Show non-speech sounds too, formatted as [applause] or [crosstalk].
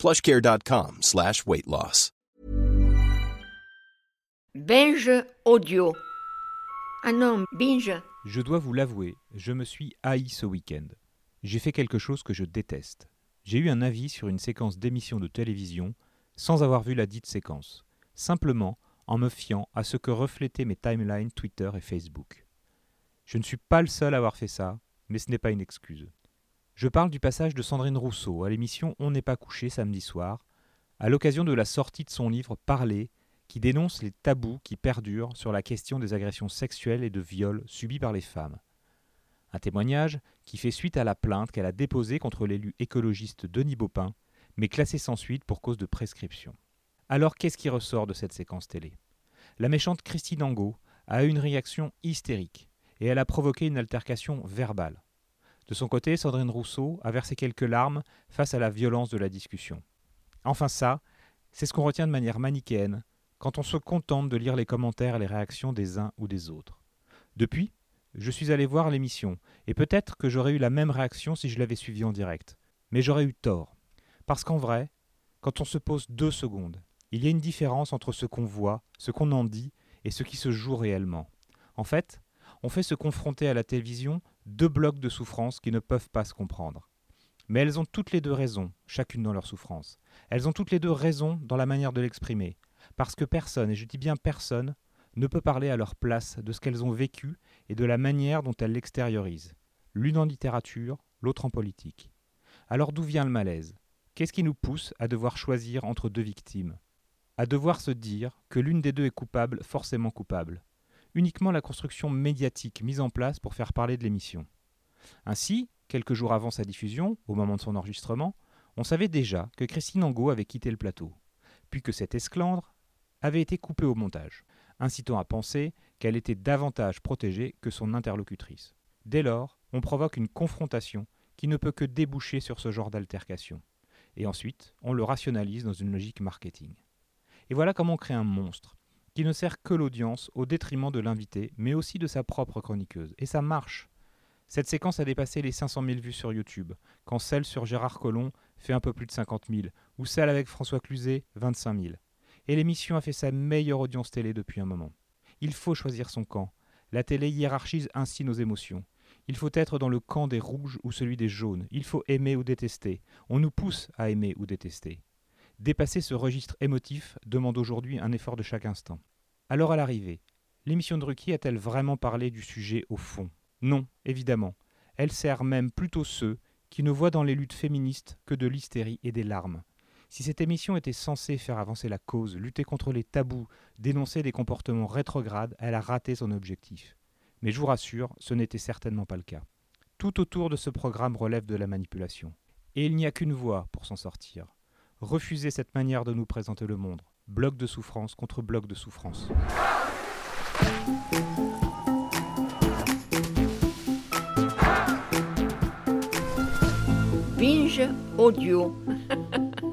plushcare.com slash weight loss. Binge audio. Ah non, binge. Je dois vous l'avouer, je me suis haï ce week-end. J'ai fait quelque chose que je déteste. J'ai eu un avis sur une séquence d'émission de télévision sans avoir vu la dite séquence, simplement en me fiant à ce que reflétaient mes timelines Twitter et Facebook. Je ne suis pas le seul à avoir fait ça, mais ce n'est pas une excuse. Je parle du passage de Sandrine Rousseau à l'émission On n'est pas couché samedi soir, à l'occasion de la sortie de son livre Parler, qui dénonce les tabous qui perdurent sur la question des agressions sexuelles et de viols subis par les femmes. Un témoignage qui fait suite à la plainte qu'elle a déposée contre l'élu écologiste Denis Baupin, mais classée sans suite pour cause de prescription. Alors qu'est-ce qui ressort de cette séquence télé? La méchante Christine Angot a eu une réaction hystérique et elle a provoqué une altercation verbale. De son côté, Sandrine Rousseau a versé quelques larmes face à la violence de la discussion. Enfin ça, c'est ce qu'on retient de manière manichéenne quand on se contente de lire les commentaires et les réactions des uns ou des autres. Depuis, je suis allé voir l'émission, et peut-être que j'aurais eu la même réaction si je l'avais suivie en direct. Mais j'aurais eu tort. Parce qu'en vrai, quand on se pose deux secondes, il y a une différence entre ce qu'on voit, ce qu'on en dit, et ce qui se joue réellement. En fait, on fait se confronter à la télévision deux blocs de souffrance qui ne peuvent pas se comprendre. Mais elles ont toutes les deux raison, chacune dans leur souffrance. Elles ont toutes les deux raison dans la manière de l'exprimer, parce que personne, et je dis bien personne, ne peut parler à leur place de ce qu'elles ont vécu et de la manière dont elles l'extériorisent, l'une en littérature, l'autre en politique. Alors d'où vient le malaise? Qu'est-ce qui nous pousse à devoir choisir entre deux victimes? À devoir se dire que l'une des deux est coupable, forcément coupable Uniquement la construction médiatique mise en place pour faire parler de l'émission. Ainsi, quelques jours avant sa diffusion, au moment de son enregistrement, on savait déjà que Christine Angot avait quitté le plateau, puis que cette esclandre avait été coupée au montage, incitant à penser qu'elle était davantage protégée que son interlocutrice. Dès lors, on provoque une confrontation qui ne peut que déboucher sur ce genre d'altercation. Et ensuite, on le rationalise dans une logique marketing. Et voilà comment on crée un monstre, qui ne sert que l'audience au détriment de l'invité, mais aussi de sa propre chroniqueuse. Et ça marche. Cette séquence a dépassé les 500 000 vues sur YouTube, quand celle sur Gérard Collomb fait un peu plus de 50 000, ou celle avec François Cluzet, 25 000 et l'émission a fait sa meilleure audience télé depuis un moment. Il faut choisir son camp. La télé hiérarchise ainsi nos émotions. Il faut être dans le camp des rouges ou celui des jaunes. Il faut aimer ou détester. On nous pousse à aimer ou détester. Dépasser ce registre émotif demande aujourd'hui un effort de chaque instant. Alors à l'arrivée, l'émission de Ruki a-t-elle vraiment parlé du sujet au fond? Non, évidemment. Elle sert même plutôt ceux qui ne voient dans les luttes féministes que de l'hystérie et des larmes. Si cette émission était censée faire avancer la cause, lutter contre les tabous, dénoncer des comportements rétrogrades, elle a raté son objectif. Mais je vous rassure, ce n'était certainement pas le cas. Tout autour de ce programme relève de la manipulation. Et il n'y a qu'une voie pour s'en sortir. Refuser cette manière de nous présenter le monde. Bloc de souffrance contre bloc de souffrance. Audio. [laughs]